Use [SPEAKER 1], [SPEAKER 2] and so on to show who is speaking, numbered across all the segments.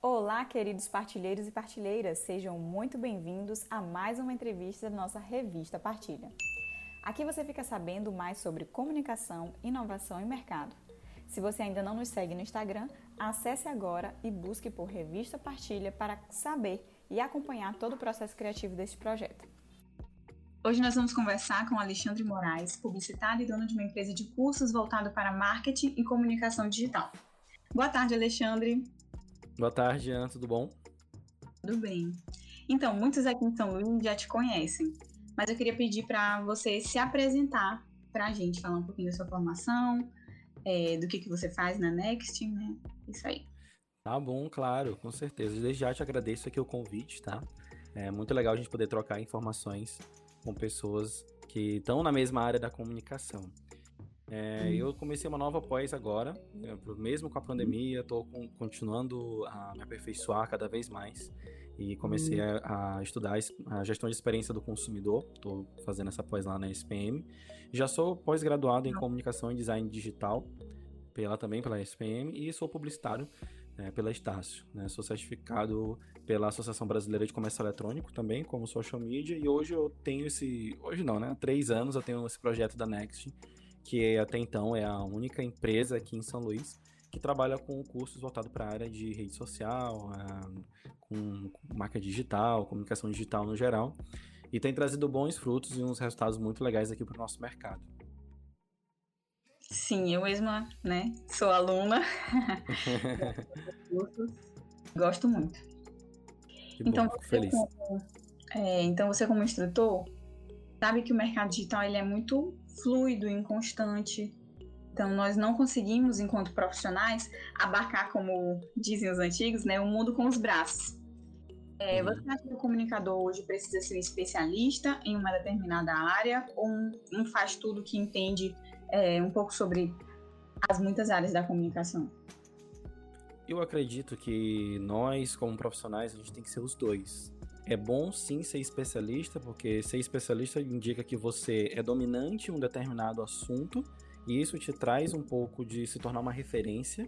[SPEAKER 1] Olá, queridos partilheiros e partilheiras, sejam muito bem-vindos a mais uma entrevista da nossa revista Partilha. Aqui você fica sabendo mais sobre comunicação, inovação e mercado. Se você ainda não nos segue no Instagram, acesse agora e busque por Revista Partilha para saber e acompanhar todo o processo criativo deste projeto. Hoje nós vamos conversar com Alexandre Moraes, publicitário e dono de uma empresa de cursos voltado para marketing e comunicação digital. Boa tarde, Alexandre.
[SPEAKER 2] Boa tarde, Ana, tudo bom?
[SPEAKER 1] Tudo bem. Então, muitos aqui em São Luís já te conhecem, mas eu queria pedir para você se apresentar para a gente, falar um pouquinho da sua formação, é, do que, que você faz na Next, né? Isso aí.
[SPEAKER 2] Tá bom, claro, com certeza. Desde já te agradeço aqui o convite, tá? É muito legal a gente poder trocar informações com pessoas que estão na mesma área da comunicação. É. Eu comecei uma nova pós agora, né, mesmo com a pandemia, estou continuando a me aperfeiçoar cada vez mais e comecei uhum. a, a, estudar a gestão de experiência do consumidor, estou fazendo essa pós lá na SPM. Já sou pós-graduado em comunicação e design digital, pela também pela SPM, e sou publicitário é, pela Estácio. Né? Sou certificado pela Associação Brasileira de Comércio Eletrônico também, como social media, e hoje eu tenho esse. Hoje não, né? Há três anos eu tenho esse projeto da Next que até então é a única empresa aqui em São Luís que trabalha com cursos voltados para a área de rede social, com marca digital, comunicação digital no geral, e tem trazido bons frutos e uns resultados muito legais aqui para o nosso mercado.
[SPEAKER 1] Sim, eu mesma, né, sou aluna, gosto muito.
[SPEAKER 2] Que bom, então, fico feliz.
[SPEAKER 1] Como, é, então você como instrutor sabe que o mercado digital ele é muito fluido, inconstante. Então, nós não conseguimos, enquanto profissionais, abarcar, como dizem os antigos, né, o mundo com os braços. É, uhum. Você acha que o comunicador hoje precisa ser um especialista em uma determinada área ou um, um faz tudo que entende é, um pouco sobre as muitas áreas da comunicação?
[SPEAKER 2] Eu acredito que nós, como profissionais, a gente tem que ser os dois. É bom sim ser especialista, porque ser especialista indica que você é dominante em um determinado assunto e isso te traz um pouco de se tornar uma referência.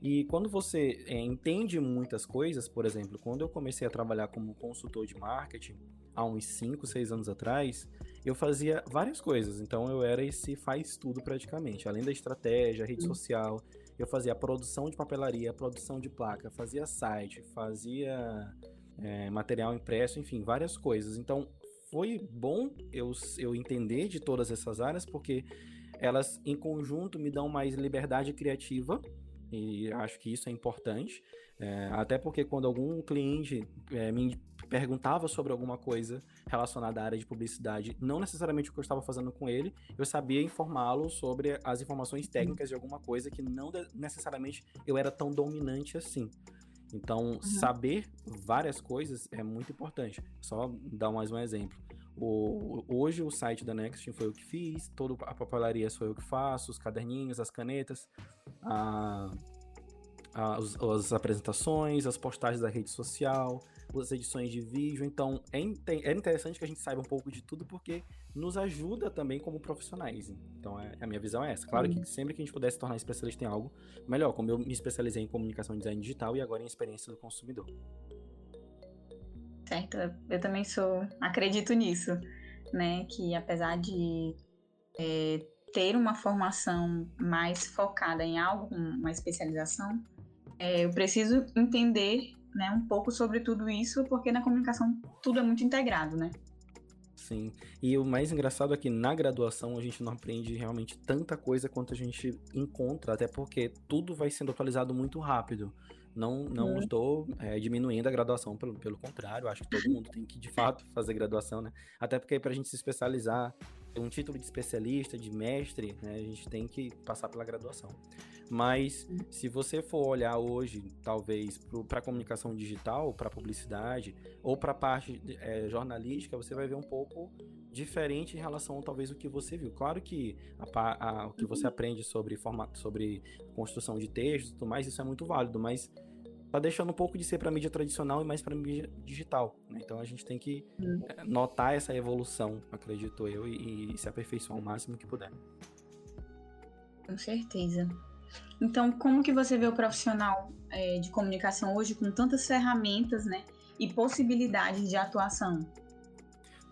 [SPEAKER 2] E quando você é, entende muitas coisas, por exemplo, quando eu comecei a trabalhar como consultor de marketing, há uns 5, 6 anos atrás, eu fazia várias coisas. Então eu era esse faz tudo praticamente. Além da estratégia, rede social, eu fazia a produção de papelaria, produção de placa, fazia site, fazia é, material impresso, enfim, várias coisas. Então, foi bom eu, eu entender de todas essas áreas, porque elas em conjunto me dão mais liberdade criativa e acho que isso é importante. É, até porque quando algum cliente é, me perguntava sobre alguma coisa relacionada à área de publicidade, não necessariamente o que eu estava fazendo com ele, eu sabia informá-lo sobre as informações técnicas de alguma coisa que não necessariamente eu era tão dominante assim. Então, uhum. saber várias coisas é muito importante. Só dar mais um exemplo. O, hoje o site da Next foi eu que fiz, toda a papelaria sou eu que faço, os caderninhos, as canetas, a as, as, apresentações, as postagens da rede social, as edições de vídeo. Então é, é interessante que a gente saiba um pouco de tudo porque nos ajuda também como profissionais. Então é, a minha visão é essa. Claro que sempre que a gente pudesse se tornar especialista em algo, melhor, como eu me especializei em comunicação e design digital e agora em experiência do consumidor.
[SPEAKER 1] Certo, eu também sou, acredito nisso, né? Que apesar de é, ter uma formação mais focada em algo, uma especialização, é, eu preciso entender né, um pouco sobre tudo isso, porque na comunicação tudo é muito integrado, né?
[SPEAKER 2] Sim. E o mais engraçado é que na graduação a gente não aprende realmente tanta coisa quanto a gente encontra, até porque tudo vai sendo atualizado muito rápido. Não, não uhum. estou é, diminuindo a graduação, pelo, pelo contrário, acho que todo mundo tem que, de fato, fazer graduação, né? Até porque para a gente se especializar, um título de especialista, de mestre, né, a gente tem que passar pela graduação. Mas se você for olhar hoje, talvez, para a comunicação digital, para publicidade, ou para a parte é, jornalística, você vai ver um pouco diferente em relação, talvez, o que você viu. Claro que a, a, o que você aprende sobre, formato, sobre construção de textos e tudo mais, isso é muito válido, mas tá deixando um pouco de ser para mídia tradicional e mais para mídia digital. Né? Então a gente tem que hum. Eh, notar essa evolução, acredito eu, e, e se aperfeiçoar o máximo que puder.
[SPEAKER 1] Com certeza. Então, como que você vê o profissional é, de comunicação hoje com tantas ferramentas, né? E possibilidades de atuação?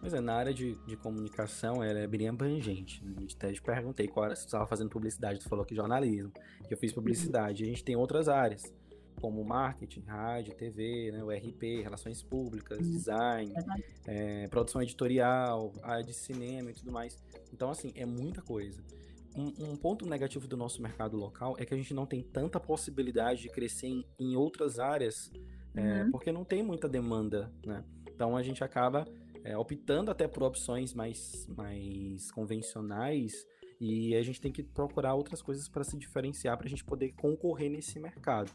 [SPEAKER 2] Pois é, na área de, de comunicação ela é bem abrangente. Né? A gente até te perguntei qual era, se você estava fazendo publicidade, tu falou que jornalismo, que eu fiz publicidade. A gente tem outras áreas, como marketing, rádio, TV, né, o RP, relações públicas, uhum. design, é, produção editorial, área de cinema e tudo mais. Então, assim, é muita coisa. Um, um, ponto negativo do nosso mercado local é que a gente não tem tanta possibilidade de crescer em, em outras áreas, é, uhum. é, porque não tem muita demanda, né? Então a gente acaba é, optando até por opções mais, mais convencionais e a gente tem que procurar outras coisas para se diferenciar para a gente poder concorrer nesse mercado.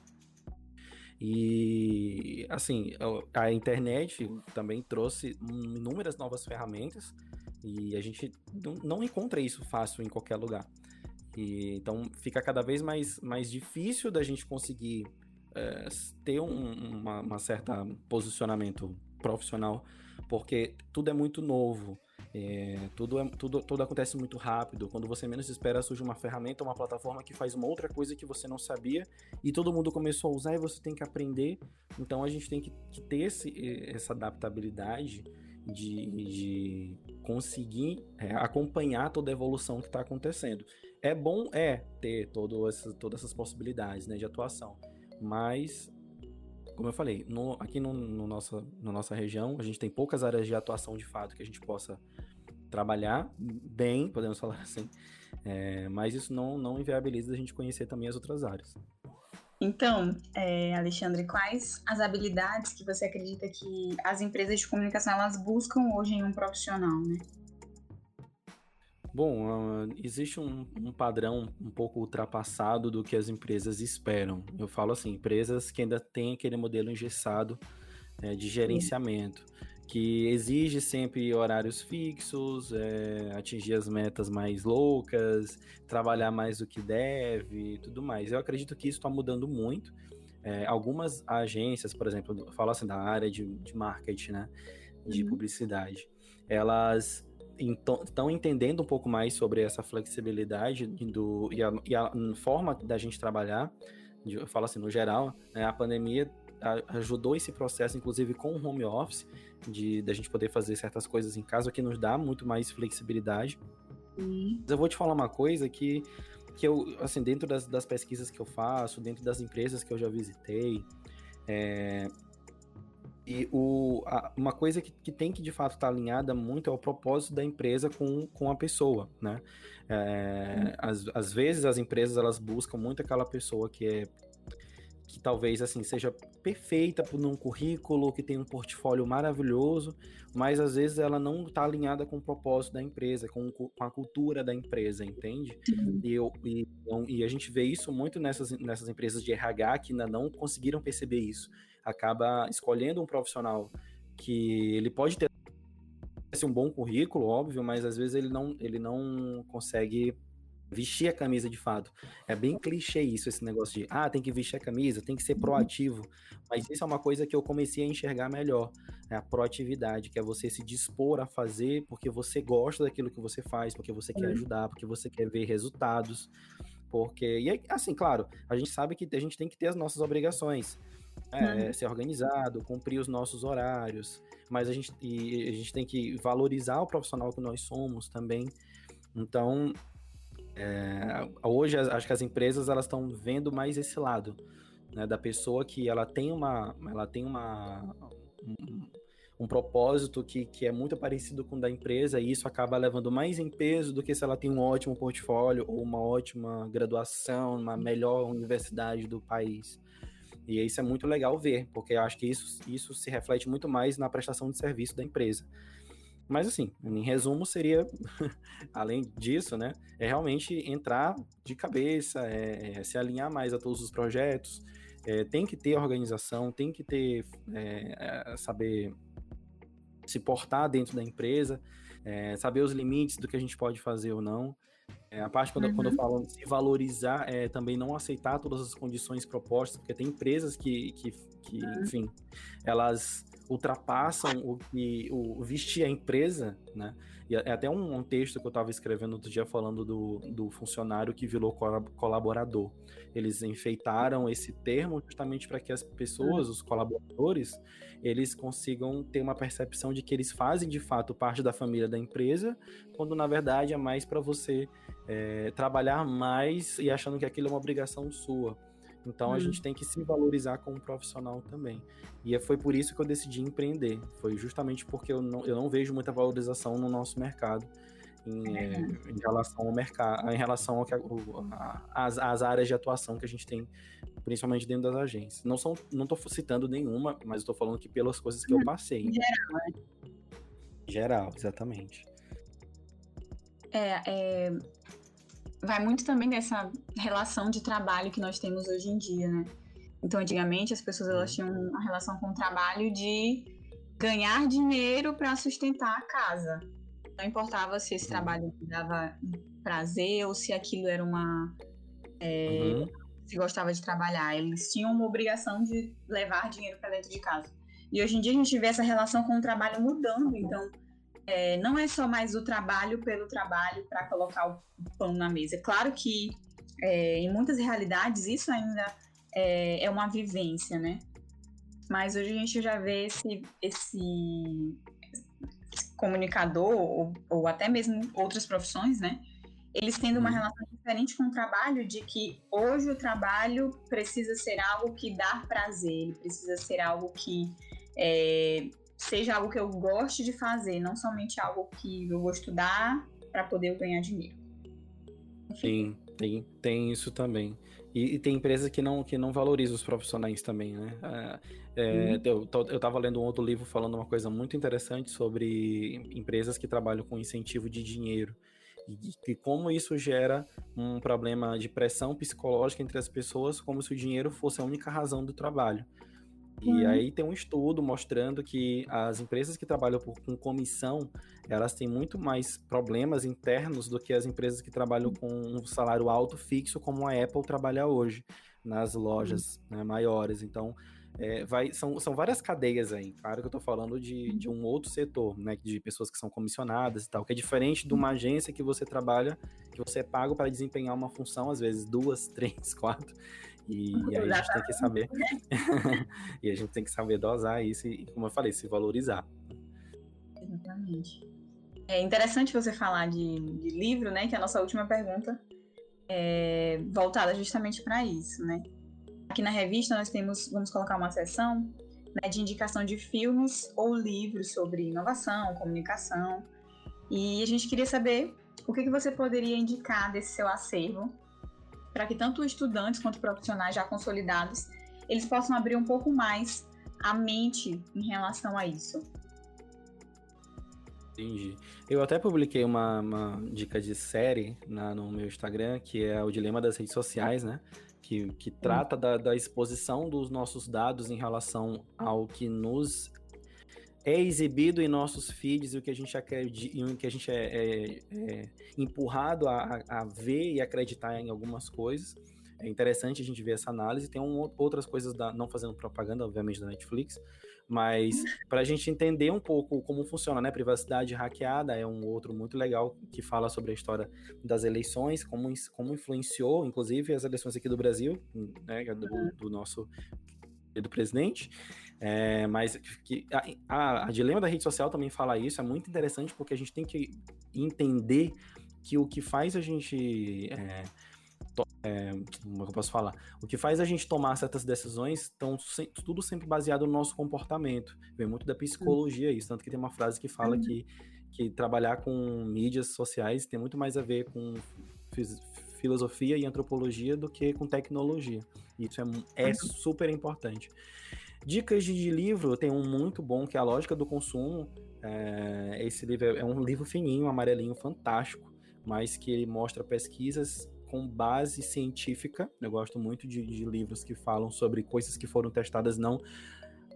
[SPEAKER 2] E assim, a internet também trouxe inúmeras novas ferramentas e a gente não encontra isso fácil em qualquer lugar. E, então fica cada vez mais, mais difícil da gente conseguir é, ter um uma, uma certa posicionamento profissional porque tudo é muito novo. É, tudo, é, tudo, tudo acontece muito rápido. Quando você menos espera, surge uma ferramenta, uma plataforma que faz uma outra coisa que você não sabia e todo mundo começou a usar e você tem que aprender. Então a gente tem que, ter esse, essa adaptabilidade de, de conseguir é, acompanhar toda a evolução que está acontecendo. É bom, é, ter todo essa, todas essas possibilidades né, de atuação, mas como eu falei, no, aqui no, no nossa, na nossa região, a gente tem poucas áreas de atuação de fato que a gente possa trabalhar bem, podemos falar assim, é, mas isso não, não inviabiliza a gente conhecer também as outras áreas.
[SPEAKER 1] Então, é, Alexandre, quais as habilidades que você acredita que as empresas de comunicação elas buscam hoje em um profissional, né?
[SPEAKER 2] Bom, uh, existe um, um, padrão um pouco ultrapassado do que as empresas esperam. Eu falo assim, empresas que ainda têm aquele modelo engessado é, de gerenciamento, que exige sempre horários fixos, é, atingir as metas mais loucas, trabalhar mais do que deve e tudo mais. Eu acredito que isso está mudando muito. É, algumas agências, por exemplo, eu falo assim da área de, de marketing, né, de uhum. publicidade, elas estão entendendo um pouco mais sobre essa flexibilidade do, e, a, e a forma da gente trabalhar, eu falo assim, no geral, né, a pandemia ajudou esse processo, inclusive com o home office, de da gente poder fazer certas coisas em casa, que nos dá muito mais flexibilidade. Mas eu vou te falar uma coisa que, que eu, assim, dentro das, das pesquisas que eu faço, dentro das empresas que eu já visitei, é, e o, a, uma coisa que, que tem que de fato estar tá alinhada muito é o propósito da empresa com, com a pessoa, né? É, às, às vezes as empresas elas buscam muito aquela pessoa que é que talvez assim seja perfeita por um currículo, que tem um portfólio maravilhoso, mas às vezes ela não está alinhada com o propósito da empresa, com, com a cultura da empresa, entende? E, eu, e, então, e, a gente vê isso muito nessas, nessas empresas de RH que ainda não conseguiram perceber isso acaba escolhendo um profissional que ele pode ter um bom currículo, óbvio, mas às vezes ele não, ele não consegue vestir a camisa de fato. É bem clichê isso, esse negócio de, ah, tem que vestir a camisa, tem que ser uhum. proativo. Mas isso é uma coisa que eu comecei a enxergar melhor, é a proatividade, que é você se dispor a fazer porque você gosta daquilo que você faz, porque você quer ajudar, porque você quer ver resultados. Porque, e assim, claro, a gente sabe que a gente tem que ter as nossas obrigações. É, uhum. ser organizado, cumprir os nossos horários, mas a gente, e a gente tem que valorizar o profissional que nós somos também. Então, é, hoje acho que as empresas elas estão vendo mais esse lado né, da pessoa que ela tem uma, ela tem uma um, um, propósito que, que é muito parecido com o da empresa e isso acaba levando mais em peso do que se ela tem um ótimo portfólio ou uma ótima graduação, uma melhor universidade do país. E isso é muito legal ver, porque eu acho que isso, isso se reflete muito mais na prestação de serviço da empresa. Mas assim, em resumo, seria, além disso, né, é realmente entrar de cabeça, é, é se alinhar mais a todos os projetos, é, tem que ter organização, tem que ter, é, é saber se portar dentro da empresa, é, saber os limites do que a gente pode fazer ou não. É, a parte quando, uhum. quando eu uhum. falo se valorizar é também não aceitar todas as condições propostas, porque tem empresas que, que, que uhum. enfim, elas ultrapassam o que o vestir a empresa, né? E é até um, um texto que eu estava escrevendo outro dia falando do, do funcionário que virou colaborador. Eles enfeitaram esse termo justamente para que as pessoas, os colaboradores, eles consigam ter uma percepção de que eles fazem de fato parte da família da empresa, quando na verdade é mais para você é, trabalhar mais e achando que aquilo é uma obrigação sua. Então hum. a gente tem que se valorizar como profissional também. E é, foi por isso que eu decidi empreender. Foi justamente porque eu não, eu não vejo muita valorização no nosso mercado em, é, em relação ao mercado, em relação ao que, a, as, as áreas de atuação que a gente tem, principalmente dentro das agências. Não são, não estou citando nenhuma, mas estou falando que pelas coisas que eu passei. Em
[SPEAKER 1] geral, né?
[SPEAKER 2] Geral, exatamente.
[SPEAKER 1] É, é, vai muito também dessa relação de trabalho que nós temos hoje em dia, né? Então, antigamente, as pessoas elas tinham uma relação com o trabalho de ganhar dinheiro para sustentar a casa. Não importava se esse trabalho dava prazer ou se aquilo era uma. É, uhum. Se gostava de trabalhar. Eles tinham uma obrigação de levar dinheiro para dentro de casa. E hoje em dia a gente vê essa relação com o trabalho mudando. Então, é, não é só mais o trabalho pelo trabalho para colocar o pão na mesa. É claro que é, em muitas realidades isso ainda é, é, uma vivência, né? Mas hoje a gente já vê esse, esse comunicador, ou, ou até mesmo outras profissões, né? Eles tendo uma uhum. relação diferente com o trabalho, de que hoje o trabalho precisa ser algo que dá prazer, ele precisa ser algo que é, seja algo que eu goste de fazer, não somente algo que eu vou estudar para poder ganhar dinheiro.
[SPEAKER 2] Sim, tem, tem isso também. E, e, tem empresas que não, que não valorizam os profissionais também, né? É, é uhum. eu, eu tava lendo um outro livro falando uma coisa muito interessante sobre empresas que trabalham com incentivo de dinheiro. E, e como isso gera um problema de pressão psicológica entre as pessoas, como se o dinheiro fosse a única razão do trabalho. E uhum. aí tem um estudo mostrando que as empresas que trabalham por, com comissão, elas têm muito mais problemas internos do que as empresas que trabalham com um salário alto fixo, como a Apple trabalha hoje nas lojas uhum. né, maiores. Então, é, vai, são, são várias cadeias aí. Claro que eu estou falando de, de um outro setor, né? De pessoas que são comissionadas e tal, que é diferente de uma agência que você trabalha, que você é pago para desempenhar uma função, às vezes duas, três, quatro. E, e aí a gente tem que saber. e a gente tem que saber dosar isso e, como eu falei, se valorizar.
[SPEAKER 1] Exatamente. É interessante você falar de, de livro, né? Que é a nossa última pergunta é voltada justamente para isso, né? Aqui na revista nós temos, vamos colocar uma seção né, de indicação de filmes ou livros sobre inovação, comunicação. E a gente queria saber o que, que você poderia indicar desse seu acervo para que tanto estudantes quanto profissionais já consolidados eles possam abrir um pouco mais a mente em relação a isso.
[SPEAKER 2] Entendi. Eu até publiquei uma, uma dica de série na, no meu Instagram, que é o Dilema das Redes Sociais, né? Que, que trata da, da exposição dos nossos dados em relação ao que nos é exibido em nossos feeds e o que a gente, acredita, e que a gente é, é, é empurrado a, a, ver e acreditar em algumas coisas. É interessante a gente ver essa análise. Tem um, outras coisas, da, não fazendo propaganda, obviamente, da Netflix, mas para a gente entender um pouco como funciona, né? Privacidade hackeada é um outro muito legal que fala sobre a história das eleições, como, como influenciou, inclusive, as eleições aqui do Brasil, né? Do, do nosso do presidente. É, mas que, a, a, a, dilema da rede social também fala isso, é muito interessante porque a gente tem que entender que o que faz a gente. É, é, como é eu posso falar? O que faz a gente tomar certas decisões estão se, tudo sempre baseado no nosso comportamento. Vem muito da psicologia isso, tanto que tem uma frase que fala uhum. que, que trabalhar com mídias sociais tem muito mais a ver com filosofia e antropologia do que com tecnologia. Isso é, é uhum. super importante. Dicas de livro, tem um muito bom que é A Lógica do Consumo. É, esse livro é, é um livro fininho, amarelinho, fantástico, mas que ele mostra pesquisas com base científica. Eu gosto muito de, de livros que falam sobre coisas que foram testadas, não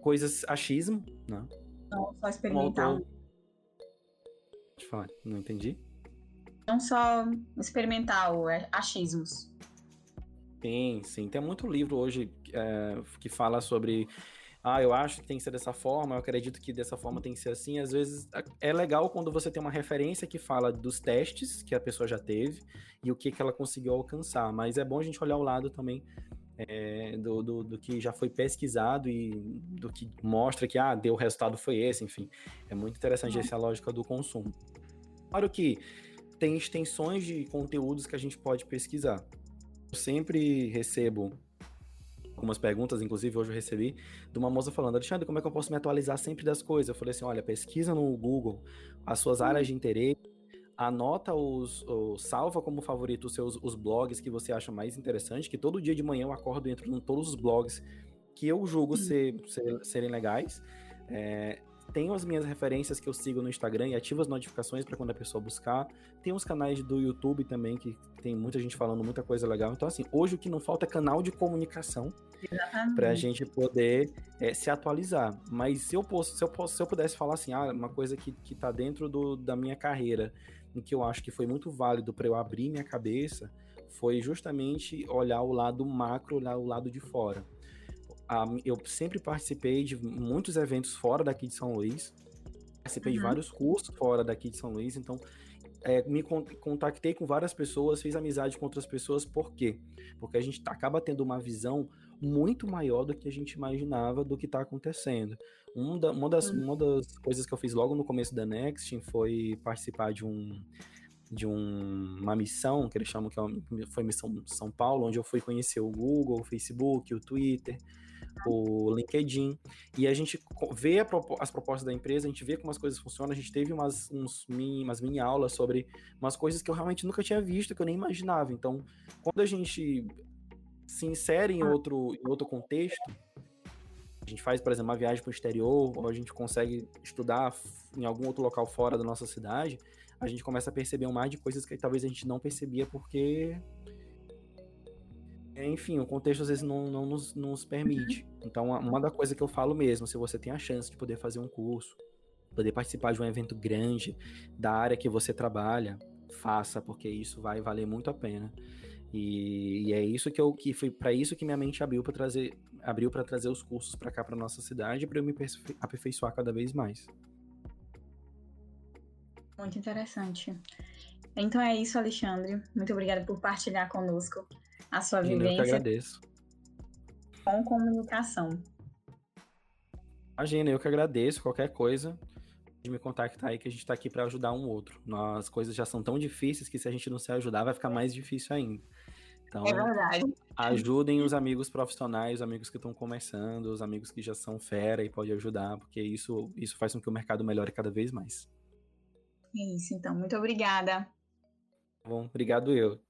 [SPEAKER 2] coisas achismo, né?
[SPEAKER 1] Não só experimental. Um
[SPEAKER 2] Pode falar, não entendi.
[SPEAKER 1] Não só experimental, é achismos.
[SPEAKER 2] Sim, sim. Tem muito livro hoje é, que fala sobre ah, eu acho que tem que ser dessa forma, eu acredito que dessa forma tem que ser assim. Às vezes é legal quando você tem uma referência que fala dos testes que a pessoa já teve e o que, que ela conseguiu alcançar. Mas é bom a gente olhar o lado também é, do, do, do, que já foi pesquisado e do que mostra que, ah, deu o resultado foi esse, enfim. É muito interessante uhum. essa lógica do consumo. Claro que tem extensões de conteúdos que a gente pode pesquisar. Eu sempre recebo algumas perguntas, inclusive hoje eu recebi, de uma moça falando, Alexandre, como é que eu posso me atualizar sempre das coisas? Eu falei assim, olha, pesquisa no Google as suas áreas de interesse, anota os, os salva como favorito os seus os blogs que você acha mais interessante, que todo dia de manhã eu acordo e entro em todos os blogs que eu julgo ser, ser, serem legais. É, tenho as minhas referências que eu sigo no Instagram e ativo as notificações para quando a pessoa buscar. Tem os canais do YouTube também, que tem muita gente falando muita coisa legal. Então, assim, hoje o que não falta é canal de comunicação para a gente poder é, se atualizar. Mas se eu, posso, se, eu posso, se eu pudesse falar assim, ah, uma coisa que, que tá dentro do, da minha carreira, em que eu acho que foi muito válido para eu abrir minha cabeça, foi justamente olhar o lado macro, olhar o lado de fora eu sempre participei de muitos eventos fora daqui de São Luís, participei uhum. de vários cursos fora daqui de São Luís, então é, me contactei com várias pessoas, fiz amizade com outras pessoas, por quê? Porque a gente acaba tendo uma visão muito maior do que a gente imaginava do que está acontecendo. Um da, uma, das, uhum. uma das coisas que eu fiz logo no começo da Next foi participar de um de um, uma missão que eles chamam que é foi missão São Paulo, onde eu fui conhecer o Google, o Facebook, o Twitter, o LinkedIn, e a gente vê a, as propostas da empresa, a gente vê como as coisas funcionam, a gente teve umas, uns mini, umas mini aulas sobre umas coisas que eu realmente nunca tinha visto, que eu nem imaginava. Então, quando a gente se insere em outro, em outro contexto, a gente faz, por exemplo, uma viagem para o exterior, ou a gente consegue estudar em algum outro local fora da nossa cidade, a gente começa a perceber um mar de coisas que talvez a gente não percebia porque enfim, o contexto às vezes não, não nos, nos permite. Então, uma da coisa que eu falo mesmo, se você tem a chance de poder fazer um curso, poder participar de um evento grande da área que você trabalha, faça, porque isso vai valer muito a pena. E, e é isso que eu que foi para isso que minha mente abriu para trazer abriu para trazer os cursos para cá para nossa cidade para eu me aperfeiçoar cada vez mais.
[SPEAKER 3] Muito interessante. Então é isso, Alexandre. Muito obrigada por partilhar conosco a sua vivência. Eu que
[SPEAKER 2] agradeço.
[SPEAKER 3] Com comunicação.
[SPEAKER 2] Imagina, eu que agradeço. Qualquer coisa, de me contactar aí que a gente está aqui para ajudar um outro. As coisas já são tão difíceis que se a gente não se ajudar, vai ficar mais difícil ainda. Então,
[SPEAKER 3] é
[SPEAKER 2] ajudem os amigos profissionais, os amigos que estão começando, os amigos que já são fera e pode ajudar, porque isso, isso faz com que o mercado melhore cada vez mais.
[SPEAKER 3] É isso, então. Muito obrigada.
[SPEAKER 2] Bom, obrigado eu.